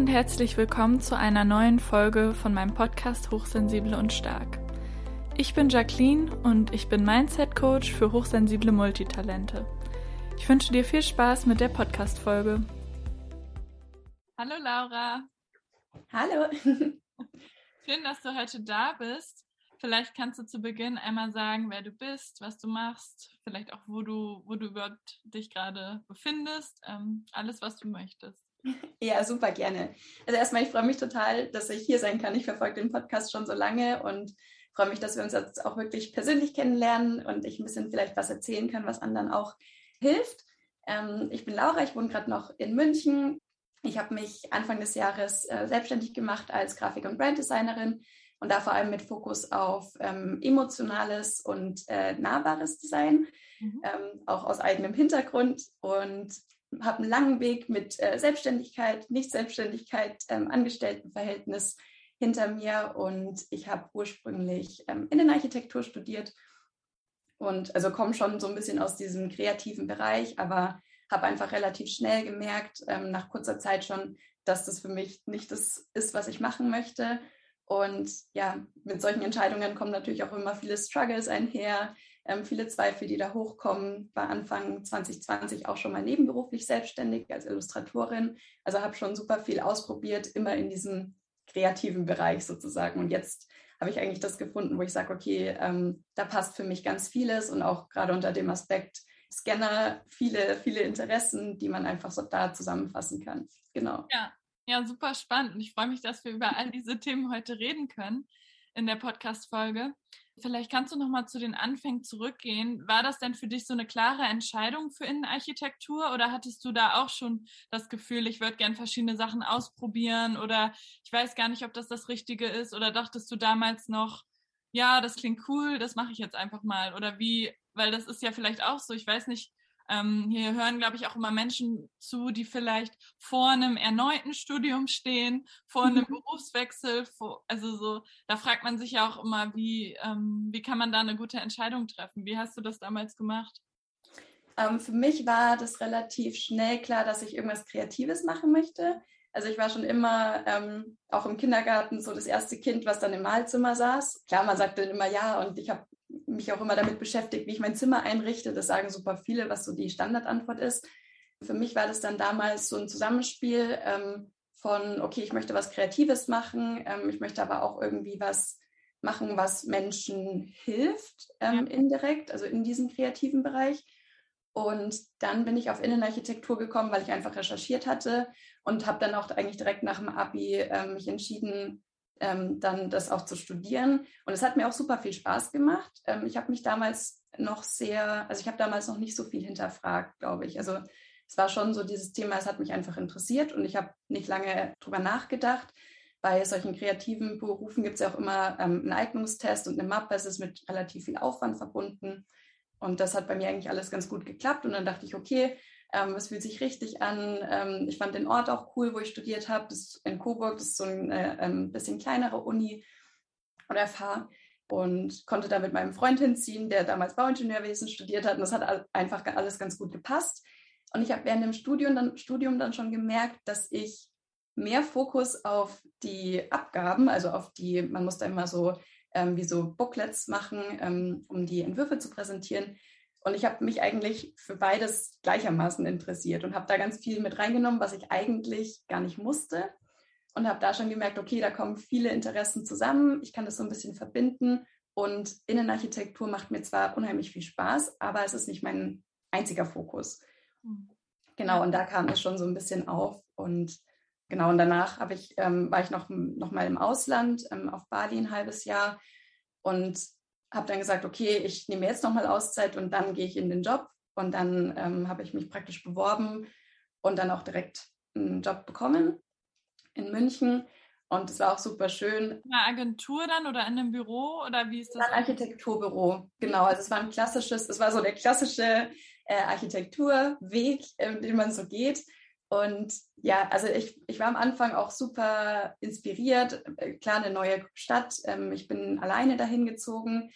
und herzlich willkommen zu einer neuen Folge von meinem Podcast Hochsensible und Stark. Ich bin Jacqueline und ich bin Mindset Coach für hochsensible Multitalente. Ich wünsche dir viel Spaß mit der Podcast-Folge. Hallo Laura. Hallo. Schön, dass du heute da bist. Vielleicht kannst du zu Beginn einmal sagen, wer du bist, was du machst, vielleicht auch, wo du, wo du überhaupt dich gerade befindest, ähm, alles, was du möchtest. Ja, super gerne. Also erstmal, ich freue mich total, dass ich hier sein kann. Ich verfolge den Podcast schon so lange und freue mich, dass wir uns jetzt auch wirklich persönlich kennenlernen und ich ein bisschen vielleicht was erzählen kann, was anderen auch hilft. Ähm, ich bin Laura, ich wohne gerade noch in München. Ich habe mich Anfang des Jahres äh, selbstständig gemacht als Grafik- und Branddesignerin und da vor allem mit Fokus auf ähm, emotionales und äh, nahbares Design, mhm. ähm, auch aus eigenem Hintergrund. Und habe einen langen Weg mit äh, Selbstständigkeit, Nicht-Selbstständigkeit, ähm, Angestelltenverhältnis hinter mir und ich habe ursprünglich ähm, Innenarchitektur studiert und also komme schon so ein bisschen aus diesem kreativen Bereich, aber habe einfach relativ schnell gemerkt, ähm, nach kurzer Zeit schon, dass das für mich nicht das ist, was ich machen möchte. Und ja, mit solchen Entscheidungen kommen natürlich auch immer viele Struggles einher, ähm, viele Zweifel, die da hochkommen. War Anfang 2020 auch schon mal nebenberuflich selbstständig als Illustratorin. Also habe schon super viel ausprobiert, immer in diesem kreativen Bereich sozusagen. Und jetzt habe ich eigentlich das gefunden, wo ich sage, okay, ähm, da passt für mich ganz vieles und auch gerade unter dem Aspekt Scanner viele, viele Interessen, die man einfach so da zusammenfassen kann. Genau. Ja, ja, super spannend. Und ich freue mich, dass wir über all diese Themen heute reden können in der Podcast-Folge. Vielleicht kannst du noch mal zu den Anfängen zurückgehen. War das denn für dich so eine klare Entscheidung für Innenarchitektur oder hattest du da auch schon das Gefühl, ich würde gern verschiedene Sachen ausprobieren oder ich weiß gar nicht, ob das das Richtige ist oder dachtest du damals noch, ja, das klingt cool, das mache ich jetzt einfach mal oder wie, weil das ist ja vielleicht auch so, ich weiß nicht, ähm, hier hören, glaube ich, auch immer Menschen zu, die vielleicht vor einem erneuten Studium stehen, vor einem mhm. Berufswechsel. Vor, also so, da fragt man sich ja auch immer, wie, ähm, wie kann man da eine gute Entscheidung treffen? Wie hast du das damals gemacht? Ähm, für mich war das relativ schnell klar, dass ich irgendwas Kreatives machen möchte. Also ich war schon immer ähm, auch im Kindergarten so das erste Kind, was dann im Malzimmer saß. Klar, man sagt dann immer ja und ich habe mich auch immer damit beschäftigt, wie ich mein Zimmer einrichte. Das sagen super viele, was so die Standardantwort ist. Für mich war das dann damals so ein Zusammenspiel ähm, von, okay, ich möchte was Kreatives machen, ähm, ich möchte aber auch irgendwie was machen, was Menschen hilft, ähm, ja. indirekt, also in diesem kreativen Bereich. Und dann bin ich auf Innenarchitektur gekommen, weil ich einfach recherchiert hatte und habe dann auch eigentlich direkt nach dem Abi äh, mich entschieden, ähm, dann das auch zu studieren. Und es hat mir auch super viel Spaß gemacht. Ähm, ich habe mich damals noch sehr, also ich habe damals noch nicht so viel hinterfragt, glaube ich. Also es war schon so dieses Thema, es hat mich einfach interessiert und ich habe nicht lange drüber nachgedacht. Bei solchen kreativen Berufen gibt es ja auch immer ähm, einen Eignungstest und eine Mappe. Es ist mit relativ viel Aufwand verbunden. Und das hat bei mir eigentlich alles ganz gut geklappt. Und dann dachte ich, okay, ähm, es fühlt sich richtig an. Ähm, ich fand den Ort auch cool, wo ich studiert habe. Das ist in Coburg, das ist so eine ähm, bisschen kleinere Uni oder FH und konnte da mit meinem Freund hinziehen, der damals Bauingenieurwesen studiert hat. Und das hat einfach alles ganz gut gepasst. Und ich habe während dem Studium dann, Studium dann schon gemerkt, dass ich mehr Fokus auf die Abgaben, also auf die, man muss da immer so ähm, wie so Booklets machen, ähm, um die Entwürfe zu präsentieren, und ich habe mich eigentlich für beides gleichermaßen interessiert und habe da ganz viel mit reingenommen, was ich eigentlich gar nicht musste. Und habe da schon gemerkt, okay, da kommen viele Interessen zusammen. Ich kann das so ein bisschen verbinden. Und Innenarchitektur macht mir zwar unheimlich viel Spaß, aber es ist nicht mein einziger Fokus. Mhm. Genau, und da kam es schon so ein bisschen auf. Und genau, und danach ich, ähm, war ich noch, noch mal im Ausland, ähm, auf Bali ein halbes Jahr. Und habe dann gesagt, okay, ich nehme jetzt nochmal Auszeit und dann gehe ich in den Job. Und dann ähm, habe ich mich praktisch beworben und dann auch direkt einen Job bekommen in München. Und es war auch super schön. In einer Agentur dann oder in einem Büro oder wie ist das? Ein Architekturbüro, genau. Also es war ein klassisches, es war so der klassische äh, Architekturweg, äh, den man so geht. Und ja, also ich, ich war am Anfang auch super inspiriert. Äh, klar, eine neue Stadt. Ähm, ich bin alleine dahin gezogen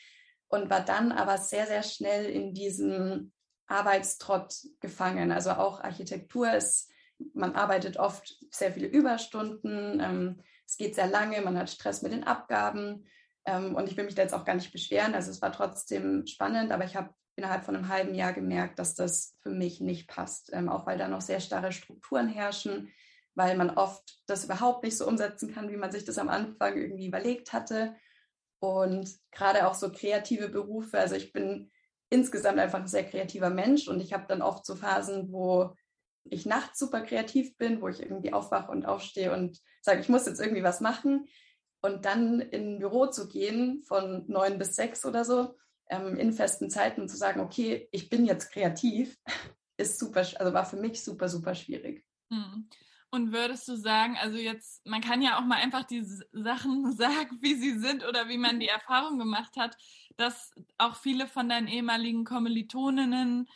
und war dann aber sehr, sehr schnell in diesem Arbeitstrott gefangen. Also auch Architektur ist man arbeitet oft sehr viele Überstunden, ähm, es geht sehr lange, man hat Stress mit den Abgaben ähm, und ich will mich da jetzt auch gar nicht beschweren. Also es war trotzdem spannend, aber ich habe innerhalb von einem halben Jahr gemerkt, dass das für mich nicht passt, ähm, auch weil da noch sehr starre Strukturen herrschen, weil man oft das überhaupt nicht so umsetzen kann, wie man sich das am Anfang irgendwie überlegt hatte. Und gerade auch so kreative Berufe, also ich bin insgesamt einfach ein sehr kreativer Mensch und ich habe dann oft so Phasen, wo ich nachts super kreativ bin, wo ich irgendwie aufwache und aufstehe und sage, ich muss jetzt irgendwie was machen. Und dann in ein Büro zu gehen von neun bis sechs oder so, ähm, in festen Zeiten und zu sagen, okay, ich bin jetzt kreativ, ist super, also war für mich super, super schwierig. Hm. Und würdest du sagen, also jetzt, man kann ja auch mal einfach die Sachen sagen, wie sie sind oder wie man die Erfahrung gemacht hat, dass auch viele von deinen ehemaligen Kommilitoninnen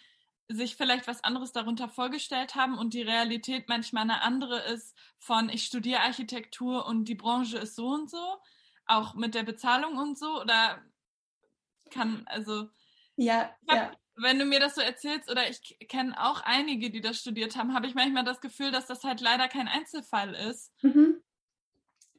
sich vielleicht was anderes darunter vorgestellt haben und die Realität manchmal eine andere ist von ich studiere Architektur und die Branche ist so und so, auch mit der Bezahlung und so oder kann also ja, hab, ja. wenn du mir das so erzählst oder ich kenne auch einige, die das studiert haben, habe ich manchmal das Gefühl, dass das halt leider kein Einzelfall ist. Mhm.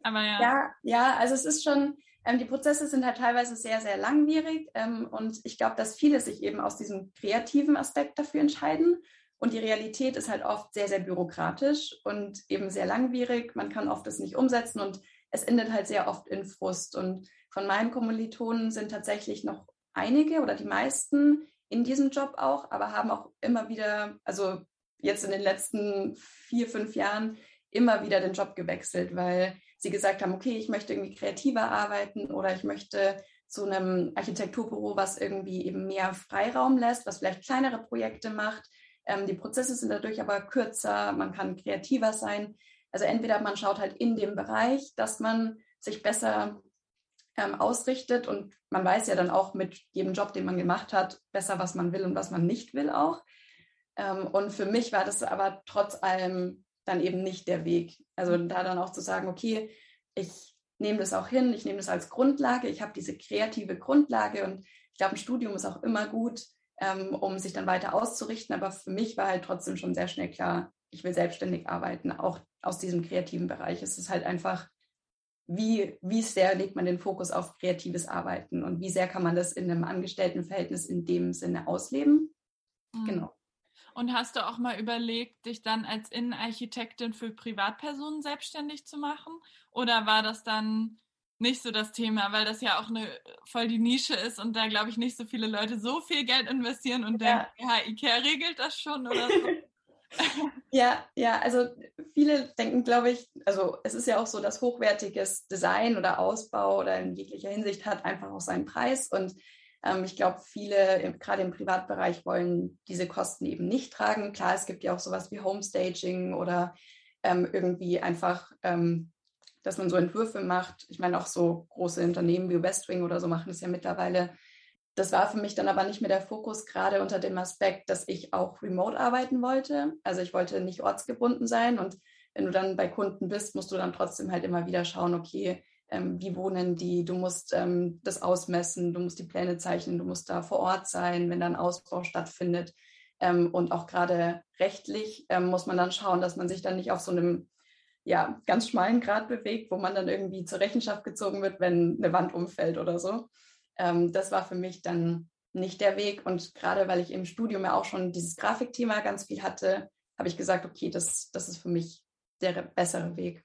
Aber ja. Ja, ja, also es ist schon ähm, die Prozesse sind halt teilweise sehr, sehr langwierig ähm, und ich glaube, dass viele sich eben aus diesem kreativen Aspekt dafür entscheiden. Und die Realität ist halt oft sehr, sehr bürokratisch und eben sehr langwierig. Man kann oft das nicht umsetzen und es endet halt sehr oft in Frust. Und von meinen Kommilitonen sind tatsächlich noch einige oder die meisten in diesem Job auch, aber haben auch immer wieder, also jetzt in den letzten vier, fünf Jahren, immer wieder den Job gewechselt, weil sie gesagt haben, okay, ich möchte irgendwie kreativer arbeiten oder ich möchte zu einem Architekturbüro, was irgendwie eben mehr Freiraum lässt, was vielleicht kleinere Projekte macht. Ähm, die Prozesse sind dadurch aber kürzer, man kann kreativer sein. Also entweder man schaut halt in dem Bereich, dass man sich besser ähm, ausrichtet und man weiß ja dann auch mit jedem Job, den man gemacht hat, besser, was man will und was man nicht will auch. Ähm, und für mich war das aber trotz allem dann eben nicht der Weg. Also da dann auch zu sagen, okay, ich nehme das auch hin, ich nehme das als Grundlage, ich habe diese kreative Grundlage und ich glaube, ein Studium ist auch immer gut, ähm, um sich dann weiter auszurichten. Aber für mich war halt trotzdem schon sehr schnell klar, ich will selbstständig arbeiten, auch aus diesem kreativen Bereich. Es ist halt einfach, wie, wie sehr legt man den Fokus auf kreatives Arbeiten und wie sehr kann man das in einem Angestelltenverhältnis in dem Sinne ausleben. Mhm. Genau. Und hast du auch mal überlegt, dich dann als Innenarchitektin für Privatpersonen selbstständig zu machen? Oder war das dann nicht so das Thema, weil das ja auch eine voll die Nische ist und da glaube ich nicht so viele Leute so viel Geld investieren und ja. denken, ja, Ikea regelt das schon oder so. ja, ja, also viele denken, glaube ich, also es ist ja auch so, dass hochwertiges Design oder Ausbau oder in jeglicher Hinsicht hat einfach auch seinen Preis und ähm, ich glaube, viele, gerade im Privatbereich, wollen diese Kosten eben nicht tragen. Klar, es gibt ja auch sowas wie Homestaging oder ähm, irgendwie einfach, ähm, dass man so Entwürfe macht. Ich meine, auch so große Unternehmen wie Westwing oder so machen es ja mittlerweile. Das war für mich dann aber nicht mehr der Fokus, gerade unter dem Aspekt, dass ich auch remote arbeiten wollte. Also ich wollte nicht ortsgebunden sein und wenn du dann bei Kunden bist, musst du dann trotzdem halt immer wieder schauen, okay, ähm, wie wohnen die, du musst ähm, das ausmessen, du musst die Pläne zeichnen, du musst da vor Ort sein, wenn da ein Ausbau stattfindet. Ähm, und auch gerade rechtlich ähm, muss man dann schauen, dass man sich dann nicht auf so einem ja, ganz schmalen Grad bewegt, wo man dann irgendwie zur Rechenschaft gezogen wird, wenn eine Wand umfällt oder so. Ähm, das war für mich dann nicht der Weg. Und gerade weil ich im Studium ja auch schon dieses Grafikthema ganz viel hatte, habe ich gesagt, okay, das, das ist für mich der bessere Weg.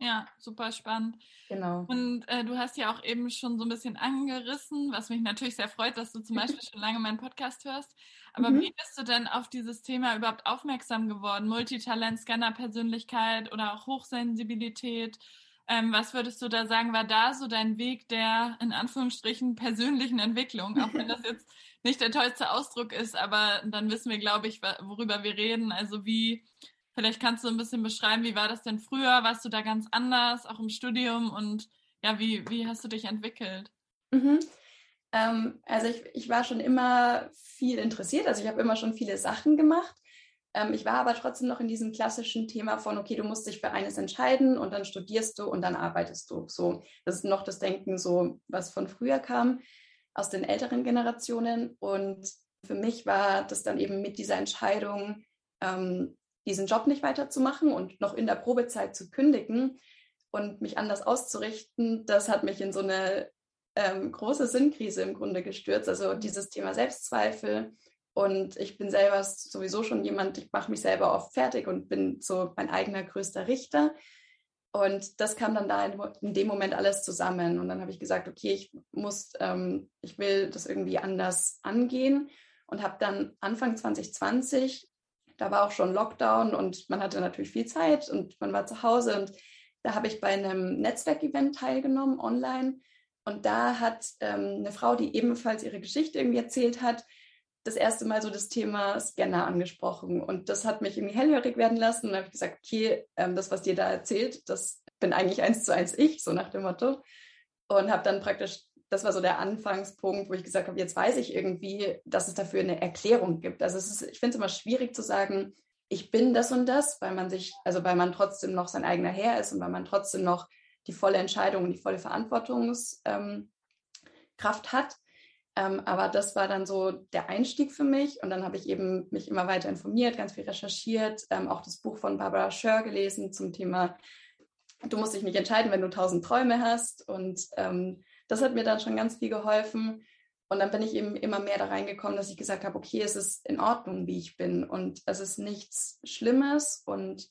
Ja, super spannend. Genau. Und äh, du hast ja auch eben schon so ein bisschen angerissen, was mich natürlich sehr freut, dass du zum Beispiel schon lange meinen Podcast hörst. Aber mhm. wie bist du denn auf dieses Thema überhaupt aufmerksam geworden? Multitalent, Scanner-Persönlichkeit oder auch Hochsensibilität? Ähm, was würdest du da sagen, war da so dein Weg der in Anführungsstrichen persönlichen Entwicklung? Auch wenn das jetzt nicht der tollste Ausdruck ist, aber dann wissen wir, glaube ich, worüber wir reden. Also wie Vielleicht kannst du ein bisschen beschreiben, wie war das denn früher? Warst du da ganz anders, auch im Studium? Und ja, wie, wie hast du dich entwickelt? Mhm. Ähm, also ich, ich war schon immer viel interessiert, also ich habe immer schon viele Sachen gemacht. Ähm, ich war aber trotzdem noch in diesem klassischen Thema von, okay, du musst dich für eines entscheiden und dann studierst du und dann arbeitest du. So, das ist noch das Denken, so was von früher kam, aus den älteren Generationen. Und für mich war das dann eben mit dieser Entscheidung, ähm, diesen Job nicht weiterzumachen und noch in der Probezeit zu kündigen und mich anders auszurichten, das hat mich in so eine ähm, große Sinnkrise im Grunde gestürzt. Also dieses Thema Selbstzweifel. Und ich bin selber sowieso schon jemand, ich mache mich selber oft fertig und bin so mein eigener größter Richter. Und das kam dann da in, dem Moment alles zusammen. Und dann habe ich gesagt, okay, ich muss, ähm, ich will das irgendwie anders angehen und habe dann Anfang 2020, da war auch schon Lockdown und man hatte natürlich viel Zeit und man war zu Hause und da habe ich bei einem Netzwerkevent teilgenommen online und da hat ähm, eine Frau, die ebenfalls ihre Geschichte irgendwie erzählt hat, das erste Mal so das Thema Scanner angesprochen. Und das hat mich irgendwie hellhörig werden lassen. Und dann habe ich gesagt, okay, ähm, das, was dir da erzählt, das bin eigentlich eins zu eins ich, so nach dem Motto. Und habe dann praktisch, das war so der Anfangspunkt, wo ich gesagt habe, jetzt weiß ich irgendwie, dass es dafür eine Erklärung gibt. Also ist, ich finde es immer schwierig zu sagen, ich bin das und das, weil man sich, also weil man trotzdem noch sein eigener Herr ist und weil man trotzdem noch die volle Entscheidung und die volle Verantwortungskraft ähm, hat. Ähm, aber das war dann so der Einstieg für mich. Und dann habe ich eben mich immer weiter informiert, ganz viel recherchiert, ähm, auch das Buch von Barbara Scher gelesen zum Thema, du musst dich nicht entscheiden, wenn du tausend Träume hast. Und ähm, das hat mir dann schon ganz viel geholfen. Und dann bin ich eben immer mehr da reingekommen, dass ich gesagt habe, okay, es ist in Ordnung, wie ich bin. Und es ist nichts Schlimmes. Und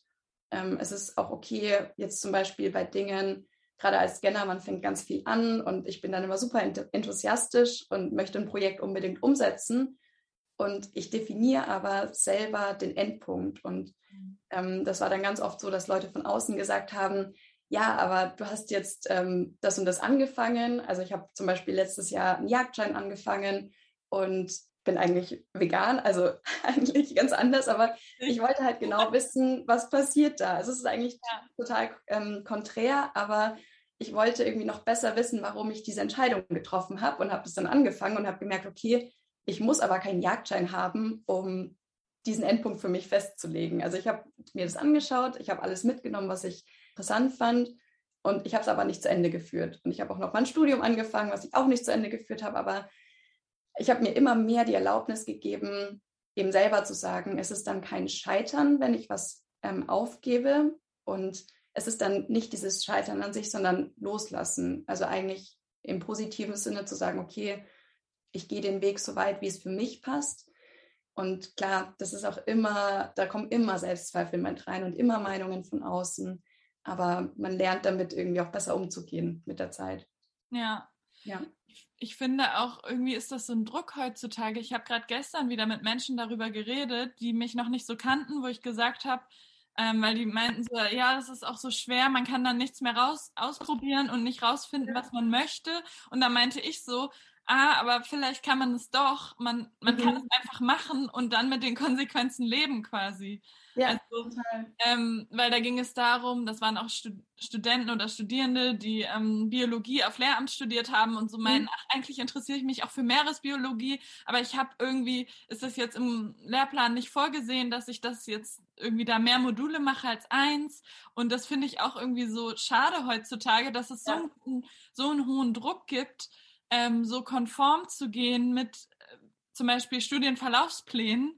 ähm, es ist auch okay, jetzt zum Beispiel bei Dingen, gerade als Scanner, man fängt ganz viel an und ich bin dann immer super enthusiastisch und möchte ein Projekt unbedingt umsetzen. Und ich definiere aber selber den Endpunkt. Und ähm, das war dann ganz oft so, dass Leute von außen gesagt haben, ja, aber du hast jetzt ähm, das und das angefangen. Also ich habe zum Beispiel letztes Jahr einen Jagdschein angefangen und bin eigentlich vegan, also eigentlich ganz anders, aber ich wollte halt genau wissen, was passiert da. Also es ist eigentlich ja. total ähm, konträr, aber ich wollte irgendwie noch besser wissen, warum ich diese Entscheidung getroffen habe und habe das dann angefangen und habe gemerkt, okay, ich muss aber keinen Jagdschein haben, um diesen Endpunkt für mich festzulegen. Also ich habe mir das angeschaut, ich habe alles mitgenommen, was ich interessant fand und ich habe es aber nicht zu Ende geführt. Und ich habe auch noch mein Studium angefangen, was ich auch nicht zu Ende geführt habe, aber ich habe mir immer mehr die Erlaubnis gegeben, eben selber zu sagen, es ist dann kein Scheitern, wenn ich was ähm, aufgebe und es ist dann nicht dieses Scheitern an sich, sondern loslassen. Also eigentlich im positiven Sinne zu sagen, okay, ich gehe den Weg so weit, wie es für mich passt. Und klar, das ist auch immer, da kommen immer Selbstzweifel mit rein und immer Meinungen von außen. Aber man lernt damit irgendwie auch besser umzugehen mit der Zeit. Ja. Ja ich finde auch, irgendwie ist das so ein Druck heutzutage. Ich habe gerade gestern wieder mit Menschen darüber geredet, die mich noch nicht so kannten, wo ich gesagt habe, ähm, weil die meinten so, ja, das ist auch so schwer, man kann dann nichts mehr raus ausprobieren und nicht rausfinden, was man möchte. Und da meinte ich so, ah, aber vielleicht kann man es doch, man, man mhm. kann es einfach machen und dann mit den Konsequenzen leben quasi. Ja, also, ähm, weil da ging es darum, das waren auch Stud Studenten oder Studierende, die ähm, Biologie auf Lehramt studiert haben und so mhm. meinen, mhm. ach, eigentlich interessiere ich mich auch für Meeresbiologie, aber ich habe irgendwie, ist das jetzt im Lehrplan nicht vorgesehen, dass ich das jetzt irgendwie da mehr Module mache als eins. Und das finde ich auch irgendwie so schade heutzutage, dass es ja. so, einen, so einen hohen Druck gibt, ähm, so konform zu gehen mit äh, zum Beispiel Studienverlaufsplänen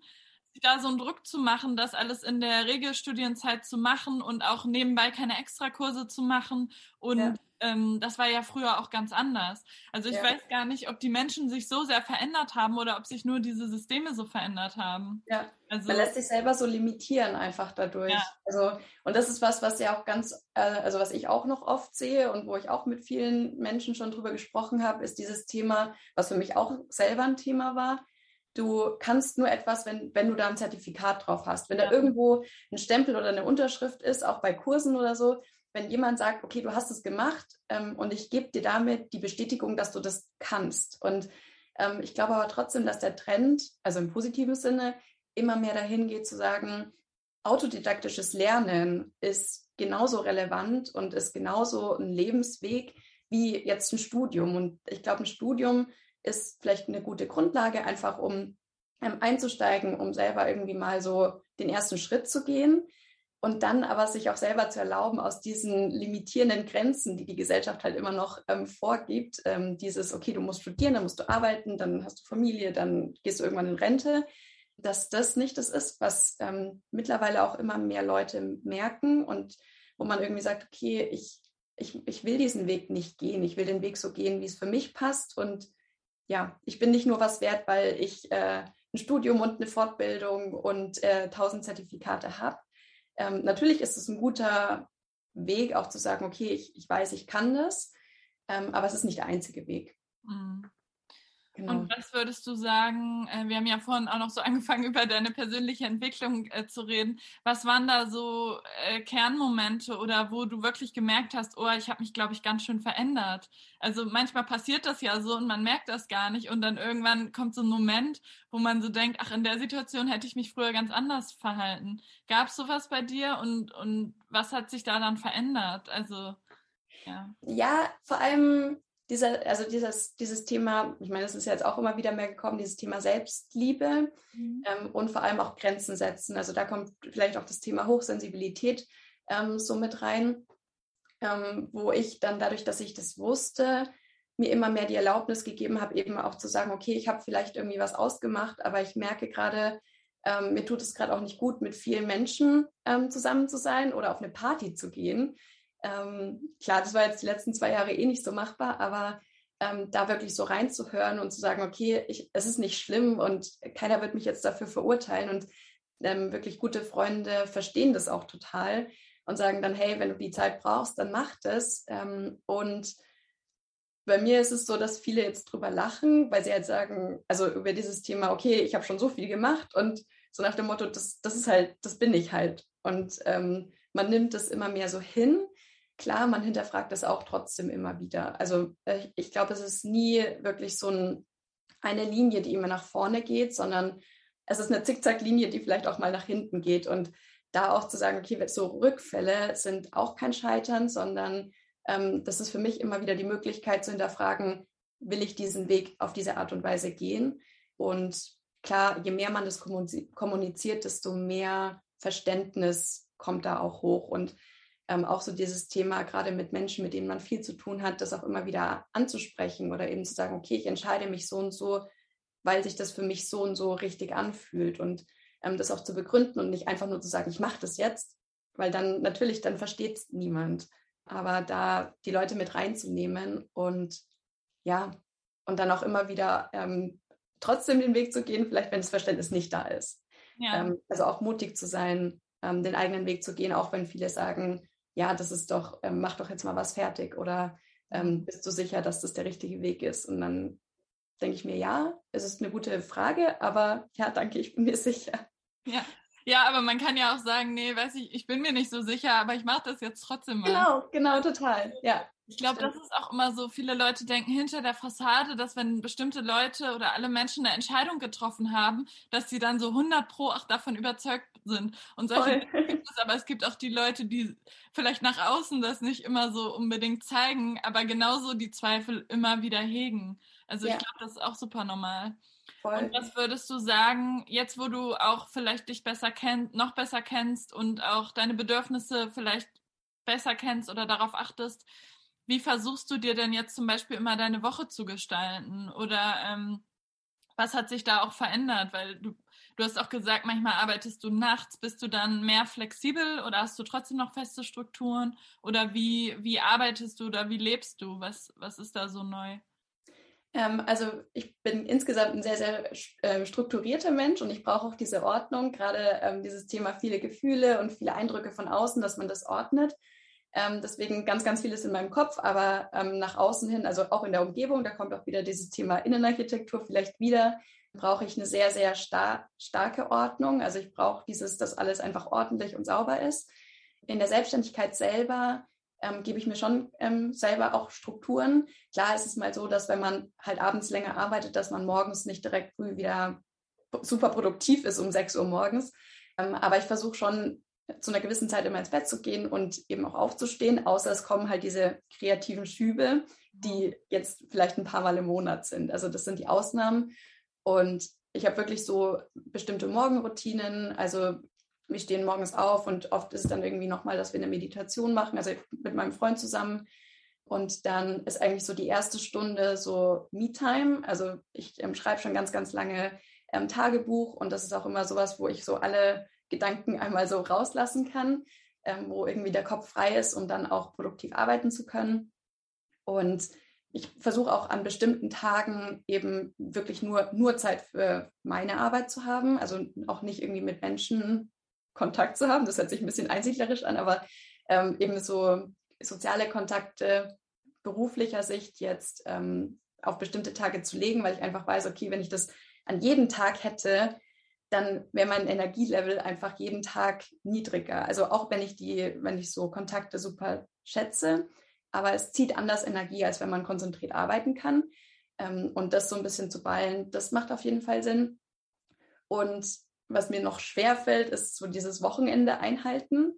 da so einen Druck zu machen, das alles in der Regelstudienzeit zu machen und auch nebenbei keine Extrakurse zu machen. Und ja. ähm, das war ja früher auch ganz anders. Also ich ja. weiß gar nicht, ob die Menschen sich so sehr verändert haben oder ob sich nur diese Systeme so verändert haben. Ja, also, man lässt sich selber so limitieren einfach dadurch. Ja. Also, und das ist was, was ja auch ganz, äh, also was ich auch noch oft sehe und wo ich auch mit vielen Menschen schon drüber gesprochen habe, ist dieses Thema, was für mich auch selber ein Thema war, du kannst nur etwas, wenn, wenn du da ein Zertifikat drauf hast. Wenn ja. da irgendwo ein Stempel oder eine Unterschrift ist, auch bei Kursen oder so, wenn jemand sagt, okay, du hast es gemacht ähm, und ich gebe dir damit die Bestätigung, dass du das kannst. Und ähm, ich glaube aber trotzdem, dass der Trend, also im positiven Sinne, immer mehr dahin geht zu sagen, autodidaktisches Lernen ist genauso relevant und ist genauso ein Lebensweg wie jetzt ein Studium. Und ich glaube, ein Studium ist vielleicht eine gute Grundlage, einfach um ähm, einzusteigen, um selber irgendwie mal so den ersten Schritt zu gehen. Und dann aber sich auch selber zu erlauben, aus diesen limitierenden Grenzen, die die Gesellschaft halt immer noch ähm, vorgibt, ähm, dieses, okay, du musst studieren, dann musst du arbeiten, dann hast du Familie, dann gehst du irgendwann in Rente, dass das nicht das ist, was ähm, mittlerweile auch immer mehr Leute merken und wo man irgendwie sagt, okay, ich, ich, ich will diesen Weg nicht gehen, ich will den Weg so gehen, wie es für mich passt und ja, ich bin nicht nur was wert, weil ich äh, ein Studium und eine Fortbildung und äh, tausend äh, Zertifikate habe. Ähm, natürlich ist es ein guter Weg, auch zu sagen, okay, ich, ich weiß, ich kann das, ähm, aber es ist nicht der einzige Weg. Mhm. Genau. Und was würdest du sagen, äh, wir haben ja vorhin auch noch so angefangen, über deine persönliche Entwicklung äh, zu reden. Was waren da so äh, Kernmomente oder wo du wirklich gemerkt hast, oh, ich habe mich, glaube ich, ganz schön verändert? Also manchmal passiert das ja so und man merkt das gar nicht und dann irgendwann kommt so ein Moment, wo man so denkt, ach, in der Situation hätte ich mich früher ganz anders verhalten. Gab es sowas bei dir und, und was hat sich da dann verändert? Also, ja. Ja, vor allem dieser, also dieses, dieses Thema, ich meine, das ist jetzt auch immer wieder mehr gekommen, dieses Thema Selbstliebe mhm. ähm, und vor allem auch Grenzen setzen. Also da kommt vielleicht auch das Thema Hochsensibilität ähm, so mit rein, ähm, wo ich dann dadurch, dass ich das wusste, mir immer mehr die Erlaubnis gegeben habe, eben auch zu sagen, okay, ich habe vielleicht irgendwie was ausgemacht, aber ich merke gerade, ähm, mir tut es gerade auch nicht gut, mit vielen Menschen ähm, zusammen zu sein oder auf eine Party zu gehen. Ähm, klar, das war jetzt die letzten zwei Jahre eh nicht so machbar, aber ähm, da wirklich so reinzuhören und zu sagen, okay, ich, es ist nicht schlimm und keiner wird mich jetzt dafür verurteilen und ähm, wirklich gute Freunde verstehen das auch total und sagen dann, hey, wenn du die Zeit brauchst, dann mach das. Ähm, und bei mir ist es so, dass viele jetzt drüber lachen, weil sie halt sagen, also über dieses Thema, okay, ich habe schon so viel gemacht und so nach dem Motto, das, das ist halt, das bin ich halt. Und ähm, man nimmt das immer mehr so hin klar, man hinterfragt das auch trotzdem immer wieder. Also äh, ich glaube, es ist nie wirklich so ein, eine Linie, die immer nach vorne geht, sondern es ist eine Zickzacklinie, die vielleicht auch mal nach hinten geht. Und da auch zu sagen, okay, so Rückfälle sind auch kein Scheitern, sondern ähm, das ist für mich immer wieder die Möglichkeit zu hinterfragen, will ich diesen Weg auf diese Art und Weise gehen? Und klar, je mehr man das kommuniziert, desto mehr Verständnis kommt da auch hoch. Und ähm, auch so dieses Thema, gerade mit Menschen, mit denen man viel zu tun hat, das auch immer wieder anzusprechen oder eben zu sagen, okay, ich entscheide mich so und so, weil sich das für mich so und so richtig anfühlt und ähm, das auch zu begründen und nicht einfach nur zu sagen, ich mache das jetzt, weil dann natürlich, dann versteht es niemand. Aber da die Leute mit reinzunehmen und ja, und dann auch immer wieder ähm, trotzdem den Weg zu gehen, vielleicht wenn das Verständnis nicht da ist. Ja. Ähm, also auch mutig zu sein, ähm, den eigenen Weg zu gehen, auch wenn viele sagen, ja, das ist doch, ähm, mach doch jetzt mal was fertig oder ähm, mhm. bist du sicher, dass das der richtige Weg ist? Und dann denke ich mir, ja, es ist eine gute Frage, aber ja, danke, ich bin mir sicher. Ja. Ja, aber man kann ja auch sagen, nee, weiß ich, ich bin mir nicht so sicher, aber ich mache das jetzt trotzdem mal. Genau, genau, total. Ja. Ich glaube, das ist auch immer so, viele Leute denken hinter der Fassade, dass wenn bestimmte Leute oder alle Menschen eine Entscheidung getroffen haben, dass sie dann so 100 pro auch davon überzeugt sind. Und solche gibt es, aber es gibt auch die Leute, die vielleicht nach außen das nicht immer so unbedingt zeigen, aber genauso die Zweifel immer wieder hegen. Also ja. ich glaube, das ist auch super normal. Voll. Und was würdest du sagen, jetzt wo du auch vielleicht dich besser kennst, noch besser kennst und auch deine Bedürfnisse vielleicht besser kennst oder darauf achtest, wie versuchst du dir denn jetzt zum Beispiel immer deine Woche zu gestalten? Oder ähm, was hat sich da auch verändert? Weil du, du hast auch gesagt, manchmal arbeitest du nachts. Bist du dann mehr flexibel oder hast du trotzdem noch feste Strukturen? Oder wie, wie arbeitest du oder wie lebst du? Was, was ist da so neu? Ähm, also ich bin insgesamt ein sehr, sehr äh, strukturierter Mensch und ich brauche auch diese Ordnung, gerade ähm, dieses Thema viele Gefühle und viele Eindrücke von außen, dass man das ordnet. Ähm, deswegen ganz, ganz vieles in meinem Kopf, aber ähm, nach außen hin, also auch in der Umgebung, da kommt auch wieder dieses Thema Innenarchitektur vielleicht wieder, brauche ich eine sehr, sehr star starke Ordnung. Also ich brauche dieses, dass alles einfach ordentlich und sauber ist. In der Selbstständigkeit selber ähm, gebe ich mir schon ähm, selber auch Strukturen. Klar ist es mal so, dass wenn man halt abends länger arbeitet, dass man morgens nicht direkt früh wieder super produktiv ist um 6 Uhr morgens. Ähm, aber ich versuche schon zu einer gewissen Zeit immer ins Bett zu gehen und eben auch aufzustehen, außer es kommen halt diese kreativen Schübe, die jetzt vielleicht ein paar Mal im Monat sind. Also das sind die Ausnahmen. Und ich habe wirklich so bestimmte Morgenroutinen. Also wir stehen morgens auf und oft ist es dann irgendwie nochmal, dass wir eine Meditation machen, also mit meinem Freund zusammen. Und dann ist eigentlich so die erste Stunde so Me-Time. Also ich ähm, schreibe schon ganz, ganz lange ähm, Tagebuch und das ist auch immer sowas, wo ich so alle Gedanken einmal so rauslassen kann, ähm, wo irgendwie der Kopf frei ist, um dann auch produktiv arbeiten zu können. Und ich versuche auch an bestimmten Tagen eben wirklich nur, nur Zeit für meine Arbeit zu haben, also auch nicht irgendwie mit Menschen Kontakt zu haben. Das hört sich ein bisschen einsiedlerisch an, aber ähm, eben so soziale Kontakte beruflicher Sicht jetzt ähm, auf bestimmte Tage zu legen, weil ich einfach weiß, okay, wenn ich das an jedem Tag hätte, dann wäre mein Energielevel einfach jeden Tag niedriger. Also auch wenn ich die, wenn ich so Kontakte super schätze, aber es zieht anders Energie, als wenn man konzentriert arbeiten kann. Ähm, und das so ein bisschen zu ballen, das macht auf jeden Fall Sinn. Und was mir noch schwer fällt, ist so dieses Wochenende einhalten.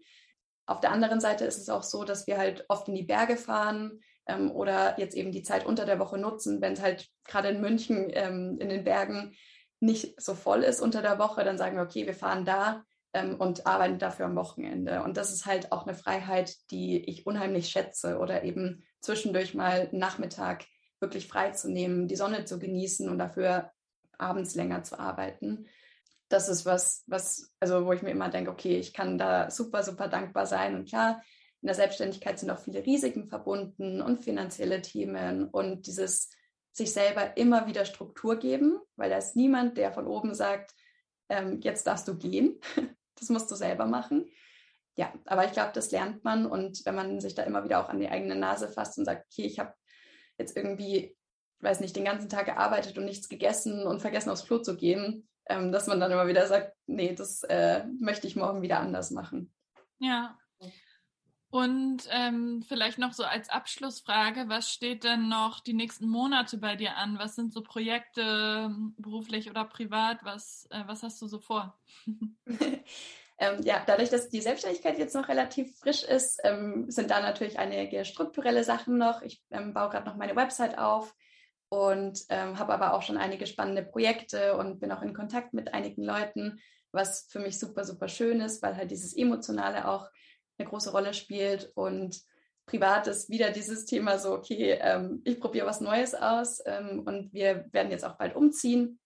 Auf der anderen Seite ist es auch so, dass wir halt oft in die Berge fahren ähm, oder jetzt eben die Zeit unter der Woche nutzen, wenn es halt gerade in München ähm, in den Bergen nicht so voll ist unter der Woche, dann sagen wir, okay, wir fahren da ähm, und arbeiten dafür am Wochenende. Und das ist halt auch eine Freiheit, die ich unheimlich schätze oder eben zwischendurch mal Nachmittag wirklich frei zu nehmen, die Sonne zu genießen und dafür abends länger zu arbeiten. Das ist was, was, also wo ich mir immer denke, okay, ich kann da super, super dankbar sein. Und klar, in der Selbstständigkeit sind auch viele Risiken verbunden und finanzielle Themen und dieses sich selber immer wieder Struktur geben, weil da ist niemand, der von oben sagt, ähm, jetzt darfst du gehen. Das musst du selber machen. Ja, aber ich glaube, das lernt man und wenn man sich da immer wieder auch an die eigene Nase fasst und sagt, okay, ich habe jetzt irgendwie, weiß nicht, den ganzen Tag gearbeitet und nichts gegessen und vergessen aufs Klo zu gehen, ähm, dass man dann immer wieder sagt, nee, das äh, möchte ich morgen wieder anders machen. Ja, und ähm, vielleicht noch so als Abschlussfrage, was steht denn noch die nächsten Monate bei dir an? Was sind so Projekte, beruflich oder privat? Was, äh, was hast du so vor? ähm, ja, dadurch, dass die Selbstständigkeit jetzt noch relativ frisch ist, ähm, sind da natürlich einige strukturelle Sachen noch. Ich ähm, baue gerade noch meine Website auf und ähm, habe aber auch schon einige spannende Projekte und bin auch in Kontakt mit einigen Leuten, was für mich super, super schön ist, weil halt dieses Emotionale auch eine große Rolle spielt und privat ist wieder dieses Thema so, okay, ähm, ich probiere was Neues aus ähm, und wir werden jetzt auch bald umziehen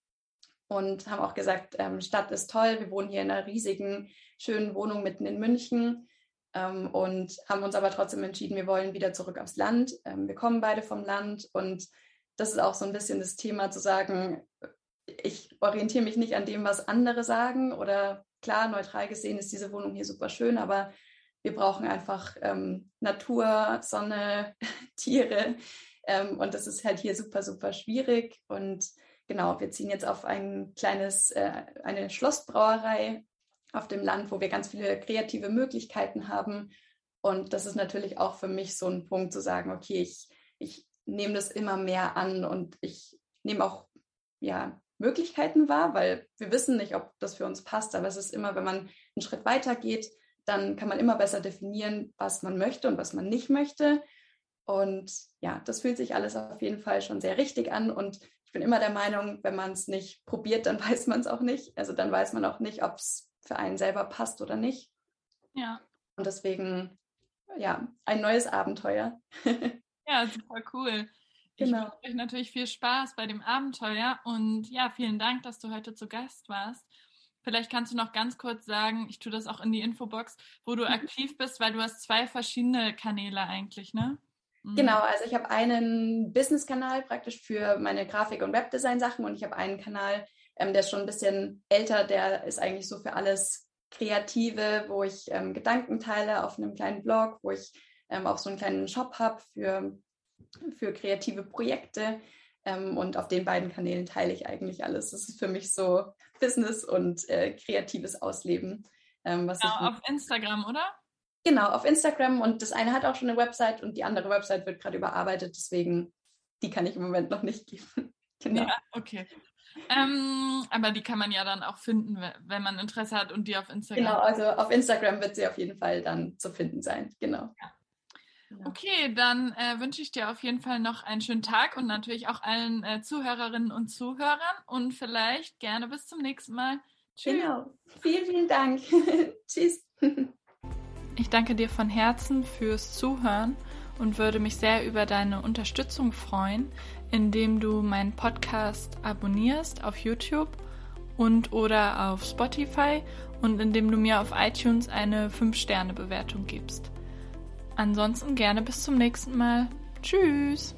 und haben auch gesagt, ähm, Stadt ist toll, wir wohnen hier in einer riesigen, schönen Wohnung mitten in München ähm, und haben uns aber trotzdem entschieden, wir wollen wieder zurück aufs Land. Ähm, wir kommen beide vom Land und das ist auch so ein bisschen das Thema zu sagen, ich orientiere mich nicht an dem, was andere sagen oder klar, neutral gesehen ist diese Wohnung hier super schön, aber wir brauchen einfach ähm, Natur, Sonne, Tiere. Ähm, und das ist halt hier super, super schwierig. Und genau, wir ziehen jetzt auf ein kleines, äh, eine Schlossbrauerei auf dem Land, wo wir ganz viele kreative Möglichkeiten haben. Und das ist natürlich auch für mich so ein Punkt zu sagen, okay, ich, ich nehme das immer mehr an und ich nehme auch ja, Möglichkeiten wahr, weil wir wissen nicht, ob das für uns passt, aber es ist immer, wenn man einen Schritt weiter geht, dann kann man immer besser definieren, was man möchte und was man nicht möchte. Und ja, das fühlt sich alles auf jeden Fall schon sehr richtig an. Und ich bin immer der Meinung, wenn man es nicht probiert, dann weiß man es auch nicht. Also dann weiß man auch nicht, ob es für einen selber passt oder nicht. Ja. Und deswegen, ja, ein neues Abenteuer. ja, super cool. Ich genau. wünsche euch natürlich viel Spaß bei dem Abenteuer und ja, vielen Dank, dass du heute zu Gast warst. Vielleicht kannst du noch ganz kurz sagen, ich tue das auch in die Infobox, wo du mhm. aktiv bist, weil du hast zwei verschiedene Kanäle eigentlich, ne? Mhm. Genau, also ich habe einen Business-Kanal praktisch für meine Grafik- und Webdesign-Sachen und ich habe einen Kanal, ähm, der ist schon ein bisschen älter, der ist eigentlich so für alles Kreative, wo ich ähm, Gedanken teile auf einem kleinen Blog, wo ich ähm, auch so einen kleinen Shop habe für, für kreative Projekte. Ähm, und auf den beiden Kanälen teile ich eigentlich alles. Das ist für mich so Business und äh, kreatives Ausleben. Ähm, genau, auf Instagram, oder? Genau, auf Instagram. Und das eine hat auch schon eine Website und die andere Website wird gerade überarbeitet. Deswegen, die kann ich im Moment noch nicht geben. genau. Ja, okay. Ähm, aber die kann man ja dann auch finden, wenn man Interesse hat und die auf Instagram. Genau, also auf Instagram wird sie auf jeden Fall dann zu finden sein. Genau. Ja. Genau. Okay, dann äh, wünsche ich dir auf jeden Fall noch einen schönen Tag und natürlich auch allen äh, Zuhörerinnen und Zuhörern und vielleicht gerne bis zum nächsten Mal. Tschüss. Genau. Vielen, vielen Dank. Tschüss. Ich danke dir von Herzen fürs Zuhören und würde mich sehr über deine Unterstützung freuen, indem du meinen Podcast abonnierst auf YouTube und oder auf Spotify und indem du mir auf iTunes eine 5-Sterne-Bewertung gibst. Ansonsten gerne bis zum nächsten Mal. Tschüss!